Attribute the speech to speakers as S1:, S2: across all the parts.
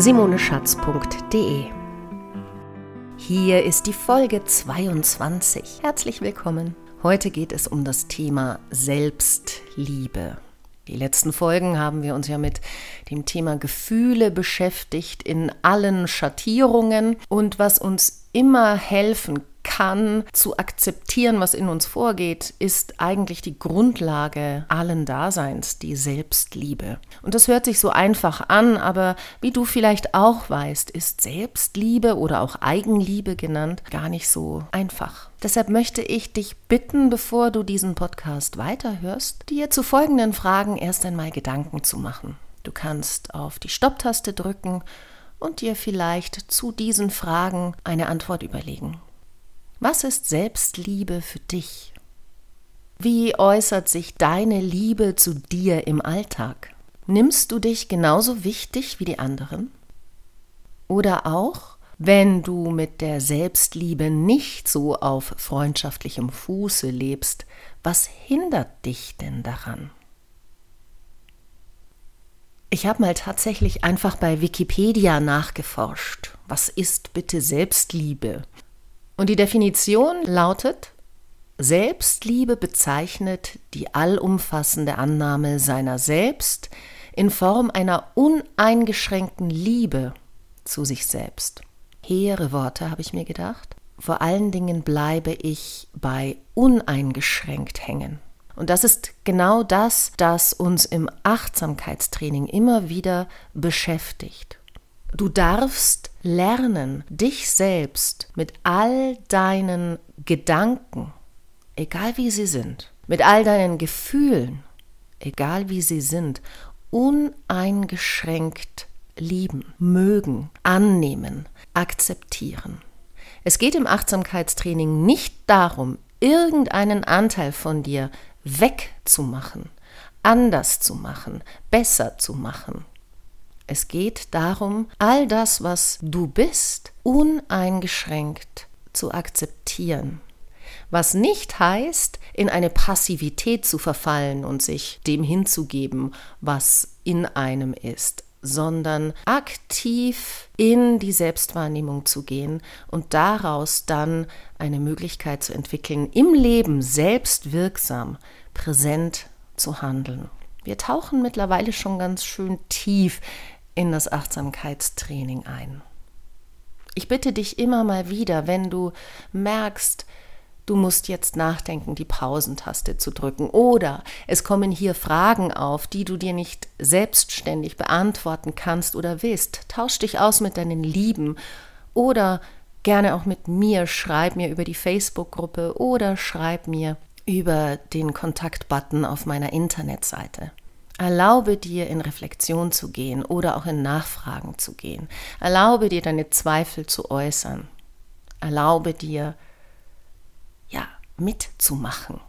S1: www.simoneschatz.de. Hier ist die Folge 22. Herzlich willkommen. Heute geht es um das Thema Selbstliebe. Die letzten Folgen haben wir uns ja mit dem Thema Gefühle beschäftigt in allen Schattierungen und was uns immer helfen kann, zu akzeptieren, was in uns vorgeht, ist eigentlich die Grundlage allen Daseins, die Selbstliebe. Und das hört sich so einfach an, aber wie du vielleicht auch weißt, ist Selbstliebe oder auch Eigenliebe genannt gar nicht so einfach. Deshalb möchte ich dich bitten, bevor du diesen Podcast weiterhörst, dir zu folgenden Fragen erst einmal Gedanken zu machen. Du kannst auf die Stopptaste drücken und dir vielleicht zu diesen Fragen eine Antwort überlegen. Was ist Selbstliebe für dich? Wie äußert sich deine Liebe zu dir im Alltag? Nimmst du dich genauso wichtig wie die anderen? Oder auch, wenn du mit der Selbstliebe nicht so auf freundschaftlichem Fuße lebst, was hindert dich denn daran? Ich habe mal tatsächlich einfach bei Wikipedia nachgeforscht. Was ist bitte Selbstliebe? Und die Definition lautet, Selbstliebe bezeichnet die allumfassende Annahme seiner selbst in Form einer uneingeschränkten Liebe zu sich selbst. Hehre Worte, habe ich mir gedacht. Vor allen Dingen bleibe ich bei uneingeschränkt hängen. Und das ist genau das, das uns im Achtsamkeitstraining immer wieder beschäftigt. Du darfst lernen, dich selbst mit all deinen Gedanken, egal wie sie sind, mit all deinen Gefühlen, egal wie sie sind, uneingeschränkt lieben, mögen, annehmen, akzeptieren. Es geht im Achtsamkeitstraining nicht darum, irgendeinen Anteil von dir wegzumachen, anders zu machen, besser zu machen. Es geht darum, all das, was du bist, uneingeschränkt zu akzeptieren. Was nicht heißt, in eine Passivität zu verfallen und sich dem hinzugeben, was in einem ist, sondern aktiv in die Selbstwahrnehmung zu gehen und daraus dann eine Möglichkeit zu entwickeln, im Leben selbst wirksam, präsent zu handeln. Wir tauchen mittlerweile schon ganz schön tief in das Achtsamkeitstraining ein. Ich bitte dich immer mal wieder, wenn du merkst, du musst jetzt nachdenken, die Pausentaste zu drücken oder es kommen hier Fragen auf, die du dir nicht selbstständig beantworten kannst oder willst. Tausch dich aus mit deinen Lieben oder gerne auch mit mir. Schreib mir über die Facebook-Gruppe oder schreib mir über den Kontaktbutton auf meiner Internetseite. Erlaube dir in Reflexion zu gehen oder auch in Nachfragen zu gehen. Erlaube dir deine Zweifel zu äußern. Erlaube dir, ja, mitzumachen.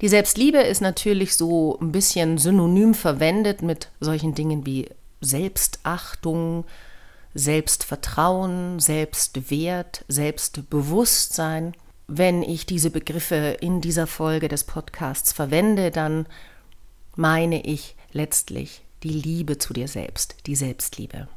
S1: Die Selbstliebe ist natürlich so ein bisschen synonym verwendet mit solchen Dingen wie Selbstachtung, Selbstvertrauen, Selbstwert, Selbstbewusstsein. Wenn ich diese Begriffe in dieser Folge des Podcasts verwende, dann meine ich letztlich die Liebe zu dir selbst, die Selbstliebe.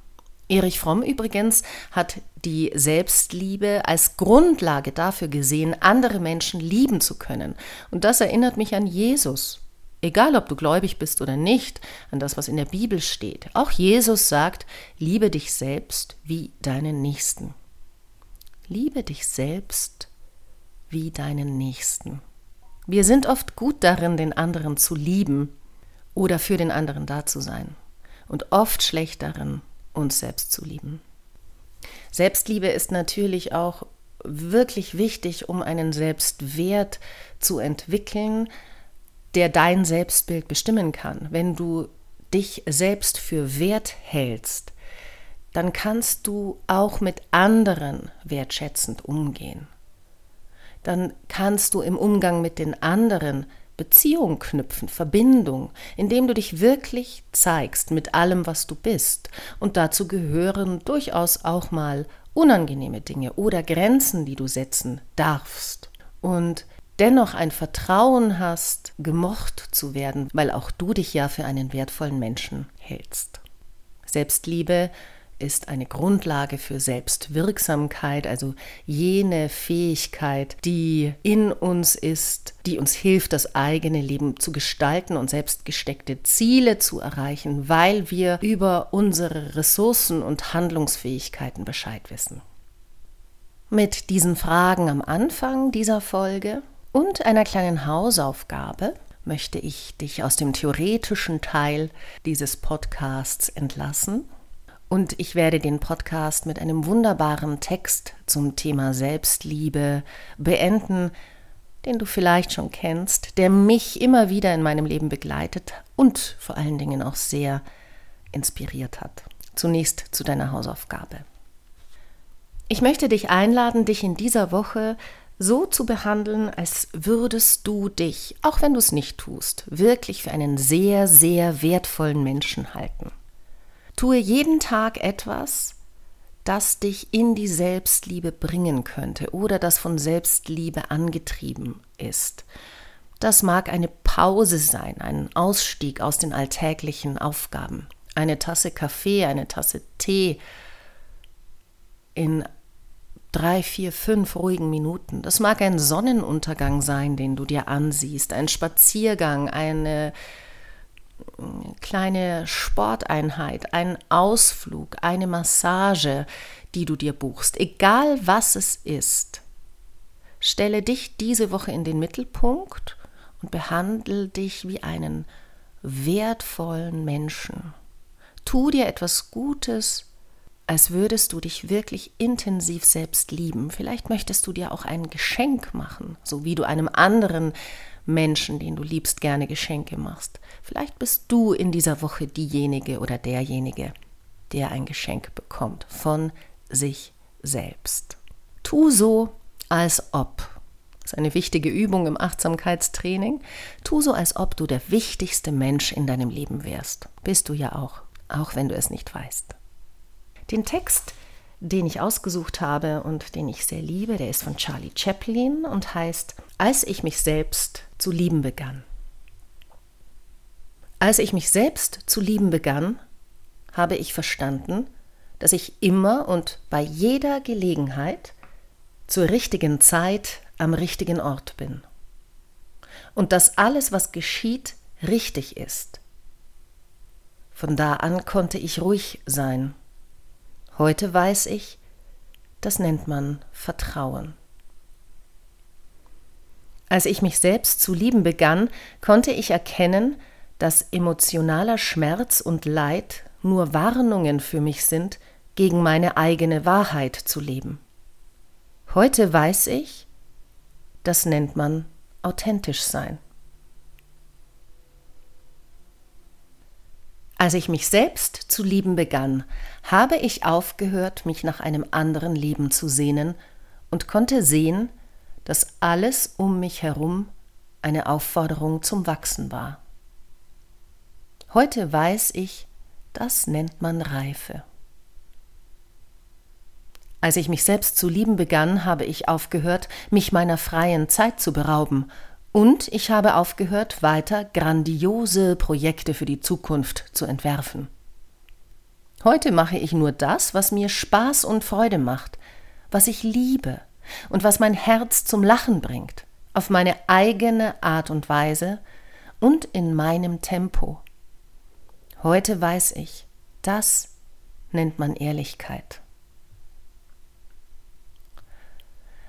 S1: Erich Fromm übrigens hat die Selbstliebe als Grundlage dafür gesehen, andere Menschen lieben zu können. Und das erinnert mich an Jesus. Egal, ob du gläubig bist oder nicht, an das, was in der Bibel steht. Auch Jesus sagt, liebe dich selbst wie deinen Nächsten. Liebe dich selbst wie deinen Nächsten. Wir sind oft gut darin, den anderen zu lieben, oder für den anderen da zu sein und oft schlecht darin, uns selbst zu lieben. Selbstliebe ist natürlich auch wirklich wichtig, um einen Selbstwert zu entwickeln, der dein Selbstbild bestimmen kann. Wenn du dich selbst für wert hältst, dann kannst du auch mit anderen wertschätzend umgehen. Dann kannst du im Umgang mit den anderen Beziehung knüpfen, Verbindung, indem du dich wirklich zeigst mit allem, was du bist. Und dazu gehören durchaus auch mal unangenehme Dinge oder Grenzen, die du setzen darfst. Und dennoch ein Vertrauen hast, gemocht zu werden, weil auch du dich ja für einen wertvollen Menschen hältst. Selbstliebe ist eine Grundlage für Selbstwirksamkeit, also jene Fähigkeit, die in uns ist, die uns hilft, das eigene Leben zu gestalten und selbst gesteckte Ziele zu erreichen, weil wir über unsere Ressourcen und Handlungsfähigkeiten Bescheid wissen. Mit diesen Fragen am Anfang dieser Folge und einer kleinen Hausaufgabe möchte ich dich aus dem theoretischen Teil dieses Podcasts entlassen und ich werde den Podcast mit einem wunderbaren Text zum Thema Selbstliebe beenden, den du vielleicht schon kennst, der mich immer wieder in meinem Leben begleitet und vor allen Dingen auch sehr inspiriert hat. Zunächst zu deiner Hausaufgabe. Ich möchte dich einladen, dich in dieser Woche so zu behandeln, als würdest du dich, auch wenn du es nicht tust, wirklich für einen sehr, sehr wertvollen Menschen halten. Tue jeden Tag etwas, das dich in die Selbstliebe bringen könnte oder das von Selbstliebe angetrieben ist. Das mag eine Pause sein, ein Ausstieg aus den alltäglichen Aufgaben. Eine Tasse Kaffee, eine Tasse Tee in drei, vier, fünf ruhigen Minuten. Das mag ein Sonnenuntergang sein, den du dir ansiehst, ein Spaziergang, eine kleine Sporteinheit, ein Ausflug, eine Massage, die du dir buchst, egal was es ist. Stelle dich diese Woche in den Mittelpunkt und behandle dich wie einen wertvollen Menschen. Tu dir etwas Gutes, als würdest du dich wirklich intensiv selbst lieben. Vielleicht möchtest du dir auch ein Geschenk machen, so wie du einem anderen Menschen, den du liebst, gerne Geschenke machst. Vielleicht bist du in dieser Woche diejenige oder derjenige, der ein Geschenk bekommt von sich selbst. Tu so, als ob. Das ist eine wichtige Übung im Achtsamkeitstraining. Tu so, als ob du der wichtigste Mensch in deinem Leben wärst. Bist du ja auch, auch wenn du es nicht weißt. Den Text den ich ausgesucht habe und den ich sehr liebe, der ist von Charlie Chaplin und heißt Als ich mich selbst zu lieben begann. Als ich mich selbst zu lieben begann, habe ich verstanden, dass ich immer und bei jeder Gelegenheit zur richtigen Zeit am richtigen Ort bin. Und dass alles, was geschieht, richtig ist. Von da an konnte ich ruhig sein Heute weiß ich, das nennt man Vertrauen. Als ich mich selbst zu lieben begann, konnte ich erkennen, dass emotionaler Schmerz und Leid nur Warnungen für mich sind, gegen meine eigene Wahrheit zu leben. Heute weiß ich, das nennt man authentisch sein. Als ich mich selbst zu lieben begann, habe ich aufgehört, mich nach einem anderen Leben zu sehnen und konnte sehen, dass alles um mich herum eine Aufforderung zum Wachsen war. Heute weiß ich, das nennt man Reife. Als ich mich selbst zu lieben begann, habe ich aufgehört, mich meiner freien Zeit zu berauben und ich habe aufgehört, weiter grandiose Projekte für die Zukunft zu entwerfen. Heute mache ich nur das, was mir Spaß und Freude macht, was ich liebe und was mein Herz zum Lachen bringt, auf meine eigene Art und Weise und in meinem Tempo. Heute weiß ich, das nennt man Ehrlichkeit.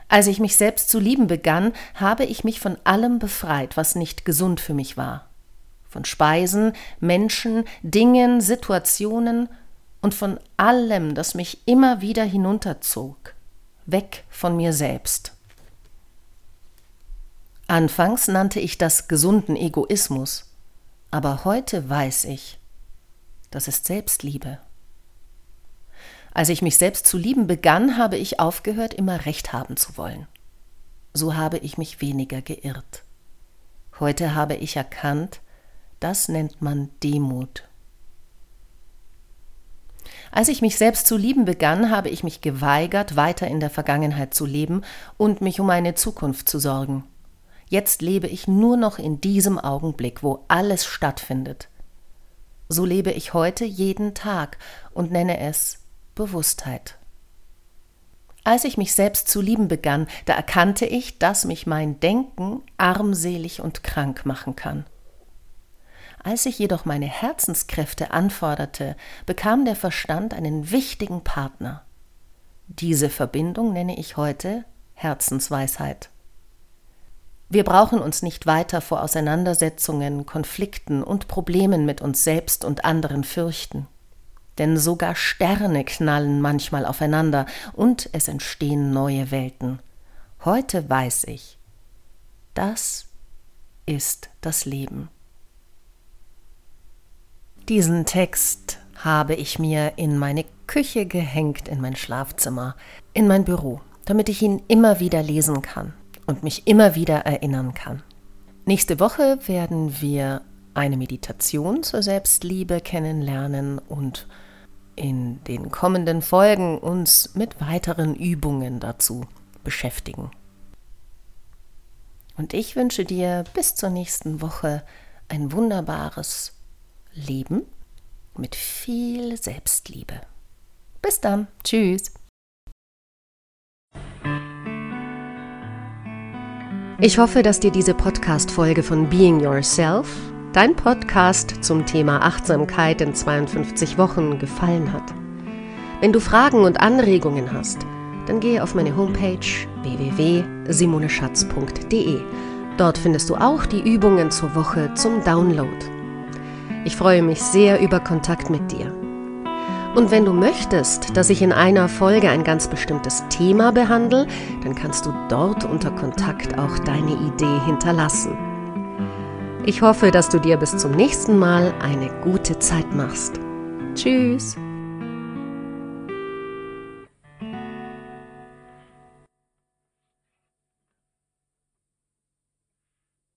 S1: Als ich mich selbst zu lieben begann, habe ich mich von allem befreit, was nicht gesund für mich war. Von Speisen, Menschen, Dingen, Situationen und von allem, das mich immer wieder hinunterzog, weg von mir selbst. Anfangs nannte ich das gesunden Egoismus, aber heute weiß ich, das ist Selbstliebe. Als ich mich selbst zu lieben begann, habe ich aufgehört, immer recht haben zu wollen. So habe ich mich weniger geirrt. Heute habe ich erkannt, das nennt man Demut. Als ich mich selbst zu lieben begann, habe ich mich geweigert, weiter in der Vergangenheit zu leben und mich um meine Zukunft zu sorgen. Jetzt lebe ich nur noch in diesem Augenblick, wo alles stattfindet. So lebe ich heute jeden Tag und nenne es Bewusstheit. Als ich mich selbst zu lieben begann, da erkannte ich, dass mich mein Denken armselig und krank machen kann. Als ich jedoch meine Herzenskräfte anforderte, bekam der Verstand einen wichtigen Partner. Diese Verbindung nenne ich heute Herzensweisheit. Wir brauchen uns nicht weiter vor Auseinandersetzungen, Konflikten und Problemen mit uns selbst und anderen fürchten. Denn sogar Sterne knallen manchmal aufeinander und es entstehen neue Welten. Heute weiß ich, das ist das Leben. Diesen Text habe ich mir in meine Küche gehängt, in mein Schlafzimmer, in mein Büro, damit ich ihn immer wieder lesen kann und mich immer wieder erinnern kann. Nächste Woche werden wir eine Meditation zur Selbstliebe kennenlernen und in den kommenden Folgen uns mit weiteren Übungen dazu beschäftigen. Und ich wünsche dir bis zur nächsten Woche ein wunderbares Leben mit viel Selbstliebe. Bis dann. Tschüss. Ich hoffe, dass dir diese Podcast-Folge von Being Yourself, dein Podcast zum Thema Achtsamkeit in 52 Wochen, gefallen hat. Wenn du Fragen und Anregungen hast, dann gehe auf meine Homepage www.simoneschatz.de. Dort findest du auch die Übungen zur Woche zum Download. Ich freue mich sehr über Kontakt mit dir. Und wenn du möchtest, dass ich in einer Folge ein ganz bestimmtes Thema behandle, dann kannst du dort unter Kontakt auch deine Idee hinterlassen. Ich hoffe, dass du dir bis zum nächsten Mal eine gute Zeit machst. Tschüss!